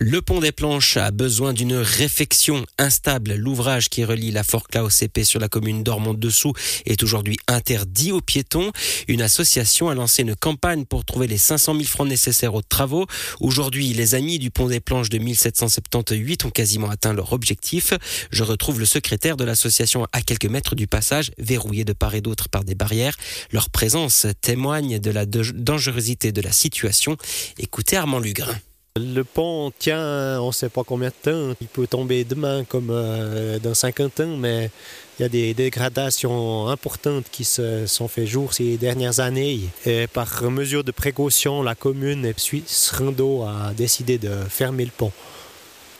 Le pont des Planches a besoin d'une réfection instable. L'ouvrage qui relie la Forclaz au CP sur la commune d'Ormont-Dessous est aujourd'hui interdit aux piétons. Une association a lancé une campagne pour trouver les 500 000 francs nécessaires aux travaux. Aujourd'hui, les amis du pont des Planches de 1778 ont quasiment atteint leur objectif. Je retrouve le secrétaire de l'association à quelques mètres du passage, verrouillé de part et d'autre par des barrières. Leur présence témoigne de la dangerosité de la situation. Écoutez Armand Lugrin. Le pont tient, on ne sait pas combien de temps. Il peut tomber demain comme euh, dans 50 ans, mais il y a des dégradations importantes qui se sont fait jour ces dernières années. Et par mesure de précaution, la commune et Suisse Rando a décidé de fermer le pont.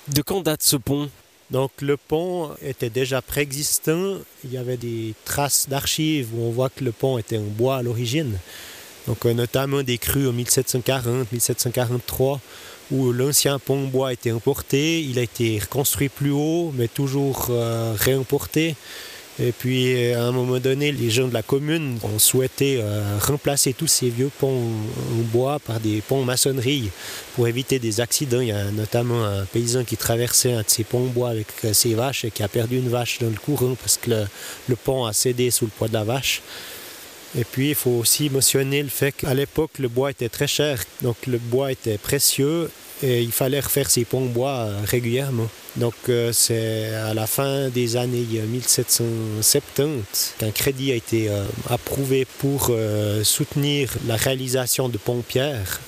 De quand date ce pont? Donc le pont était déjà préexistant. Il y avait des traces d'archives où on voit que le pont était en bois à l'origine. Donc euh, notamment des crues en 1740, 1743 où l'ancien pont bois a été importé, il a été reconstruit plus haut, mais toujours euh, réimporté. Et puis, à un moment donné, les gens de la commune ont souhaité euh, remplacer tous ces vieux ponts en bois par des ponts maçonnerie pour éviter des accidents. Il y a notamment un paysan qui traversait un de ces ponts en bois avec euh, ses vaches et qui a perdu une vache dans le courant parce que le pont a cédé sous le poids de la vache. Et puis, il faut aussi mentionner le fait qu'à l'époque, le bois était très cher. Donc, le bois était précieux et il fallait refaire ces ponts bois euh, régulièrement. Donc, euh, c'est à la fin des années 1770 qu'un crédit a été euh, approuvé pour soutenir la réalisation de ponts pierre.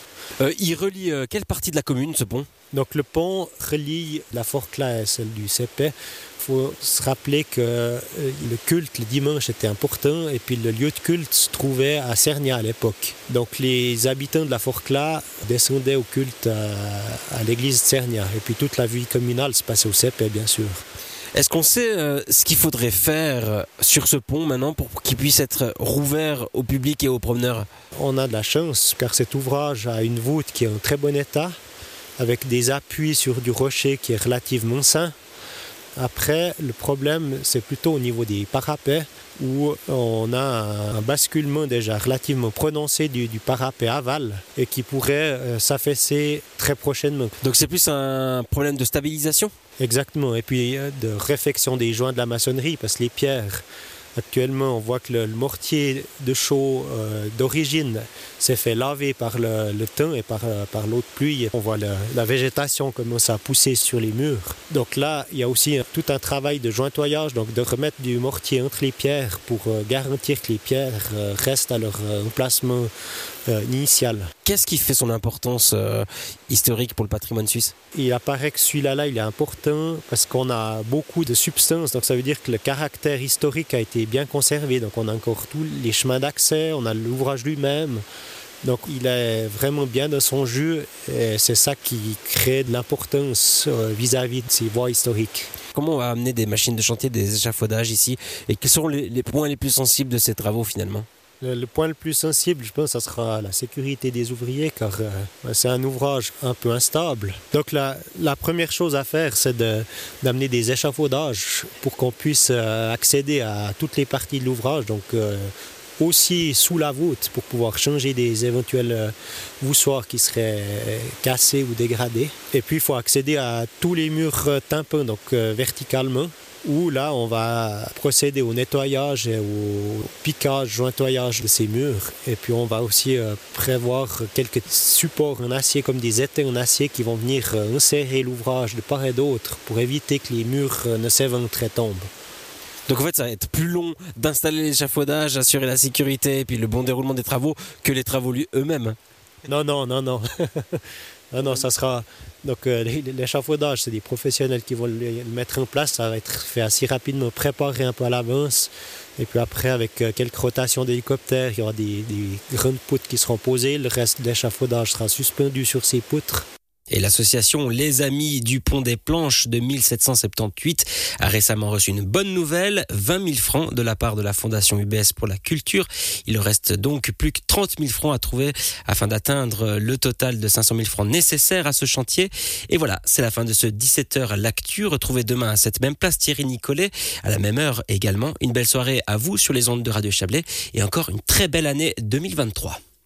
Il relie quelle partie de la commune, ce pont? Donc, le pont relie la Forclaz et celle du Cépet il faut se rappeler que euh, le culte le dimanche était important et puis le lieu de culte se trouvait à Cernia à l'époque. Donc les habitants de la Forclaz descendaient au culte à, l'église de Cernia et puis toute la vie communale se passait au CEP bien sûr. Est-ce qu'on sait euh, ce qu'il faudrait faire euh, sur ce pont maintenant pour qu'il puisse être rouvert au public et aux promeneurs? On a de la chance car cet ouvrage a une voûte qui est en très bon état avec des appuis sur du rocher qui est relativement sain. Après, le problème, c'est plutôt au niveau des parapets où on a un basculement déjà relativement prononcé du, parapet aval et qui pourrait euh, s'affaisser très prochainement. Donc c'est plus un problème de stabilisation? Exactement, et puis euh, de réfection des joints de la maçonnerie parce que les pierres Actuellement, on voit que le, mortier de chaux euh, d'origine s'est fait laver par le, temps et par, euh, par l'eau de pluie. On voit la végétation commence à pousser sur les murs. Donc là, il y a aussi tout un travail de jointoyage, donc de remettre du mortier entre les pierres pour garantir que les pierres restent à leur emplacement initial. Qu'est-ce qui fait son importance historique pour le patrimoine suisse? Il apparaît que celui-là, là, il est important parce qu'on a beaucoup de substances. Donc ça veut dire que le caractère historique a été bien conservé. Donc on a encore tous les chemins d'accès, on a l'ouvrage lui-même. Donc il est vraiment bien dans son jeu et c'est ça qui crée de l'importance euh, vis-à-vis de ces voies historiques. Comment on va amener des machines de chantier, des échafaudages ici? Et quels sont les points les plus sensibles de ces travaux finalement? Le, point le plus sensible, je pense, ça sera la sécurité des ouvriers, car euh, c'est un ouvrage un peu instable. Donc la, première chose à faire, c'est d'amener des échafaudages pour qu'on puisse euh, accéder à toutes les parties de l'ouvrage. Donc euh, aussi sous la voûte pour pouvoir changer des éventuels voussoirs qui seraient cassés ou dégradés. Et puis il faut accéder à tous les murs tympans, donc verticalement où là on va procéder au nettoyage et au piquage, jointoyage de ces murs. Et puis on va aussi euh, prévoir quelques supports en acier comme des étais en acier qui vont venir euh, insérer l'ouvrage de part et d'autre pour éviter que les murs euh, ne s'éventrent et tombent. Donc en fait, ça va être plus long d'installer l'échafaudage, assurer la sécurité et puis le bon déroulement des travaux que les travaux eux-mêmes. Non, non, non, non. non, non, ça sera. Donc, euh, l'échafaudage, c'est des professionnels qui vont le mettre en place. Ça va être fait assez rapidement, préparé un peu à l'avance. Et puis après, avec euh, quelques rotations d'hélicoptères, il y aura des, des grandes poutres qui seront posées. Le reste de l'échafaudage sera suspendu sur ces poutres. Et l'association Les Amis du Pont des Planches de 1778 a récemment reçu une bonne nouvelle, 20 000 francs de la part de la Fondation UBS pour la culture. Il reste donc plus que 30 000 francs à trouver afin d'atteindre le total de 500 000 francs nécessaires à ce chantier. Et voilà, c'est la fin de ce 17h L'actu. Retrouvez demain à cette même place Thierry Nicolet, à la même heure également. Une belle soirée à vous sur les ondes de Radio Chablais et encore une très belle année 2023.